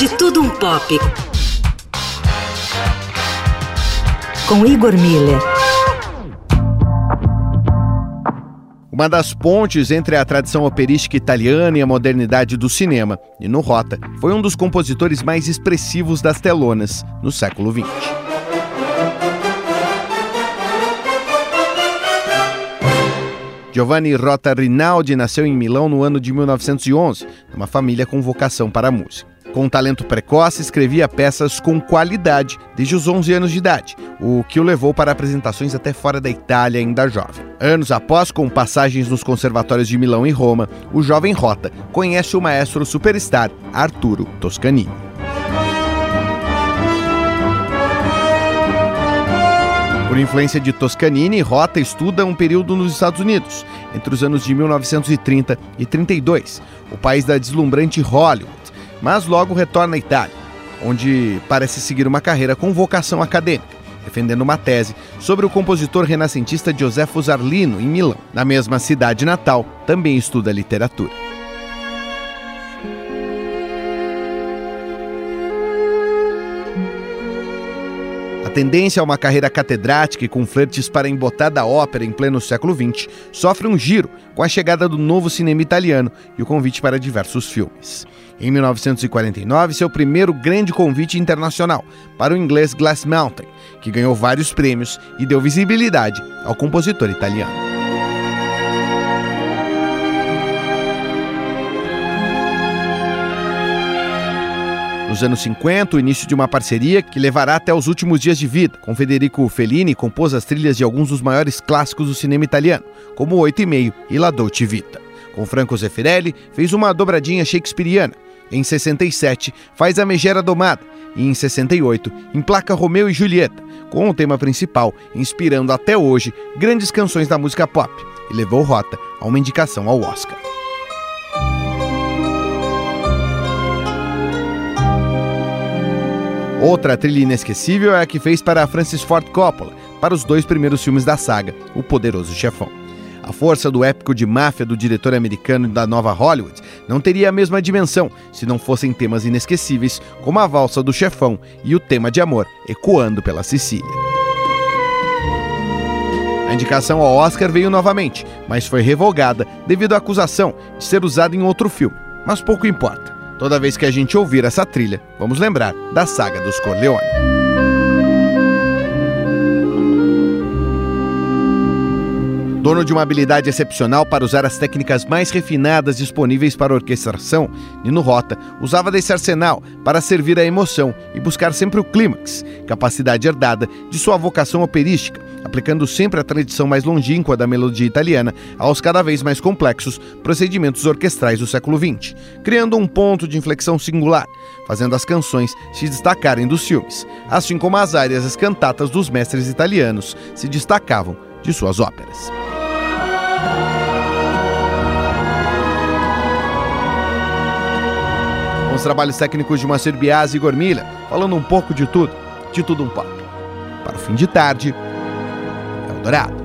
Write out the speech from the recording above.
De Tudo Um Pop. Com Igor Miller. Uma das pontes entre a tradição operística italiana e a modernidade do cinema, Nino Rota foi um dos compositores mais expressivos das telonas no século XX. Giovanni Rota Rinaldi nasceu em Milão no ano de 1911, numa família com vocação para a música. Com talento precoce, escrevia peças com qualidade desde os 11 anos de idade, o que o levou para apresentações até fora da Itália ainda jovem. Anos após, com passagens nos conservatórios de Milão e Roma, o jovem Rota conhece o maestro superstar Arturo Toscanini. Por influência de Toscanini, Rota estuda um período nos Estados Unidos, entre os anos de 1930 e 32, o país da deslumbrante Hollywood, mas logo retorna à Itália, onde parece seguir uma carreira com vocação acadêmica, defendendo uma tese sobre o compositor renascentista Josefo Zarlino, em Milão. Na mesma cidade natal, também estuda literatura. A tendência a uma carreira catedrática e com flertes para embotar da ópera em pleno século XX sofre um giro com a chegada do novo cinema italiano e o convite para diversos filmes. Em 1949, seu primeiro grande convite internacional para o inglês Glass Mountain, que ganhou vários prêmios e deu visibilidade ao compositor italiano. Nos anos 50, o início de uma parceria que levará até os últimos dias de vida. Com Federico Fellini, compôs as trilhas de alguns dos maiores clássicos do cinema italiano, como Oito e Meio e La Dolce Vita. Com Franco Zeffirelli, fez uma dobradinha shakespeariana. Em 67, faz A Megera Domada e em 68, emplaca Romeu e Julieta, com o tema principal inspirando até hoje grandes canções da música pop e levou Rota a uma indicação ao Oscar. Outra trilha inesquecível é a que fez para Francis Ford Coppola, para os dois primeiros filmes da saga, O Poderoso Chefão. A força do épico de máfia do diretor americano da nova Hollywood não teria a mesma dimensão se não fossem temas inesquecíveis como a valsa do chefão e o tema de amor ecoando pela Sicília. A indicação ao Oscar veio novamente, mas foi revogada devido à acusação de ser usada em outro filme. Mas pouco importa. Toda vez que a gente ouvir essa trilha, vamos lembrar da saga dos Corleone. Dono de uma habilidade excepcional para usar as técnicas mais refinadas disponíveis para orquestração, Nino Rota usava desse arsenal para servir a emoção e buscar sempre o clímax, capacidade herdada de sua vocação operística, aplicando sempre a tradição mais longínqua da melodia italiana aos cada vez mais complexos procedimentos orquestrais do século XX, criando um ponto de inflexão singular, fazendo as canções se destacarem dos filmes, assim como as áreas e as cantatas dos mestres italianos se destacavam de suas óperas. Os trabalhos técnicos de Moacir Biasi e Gormilha, falando um pouco de tudo, de tudo um pouco. Para o fim de tarde, Eldorado.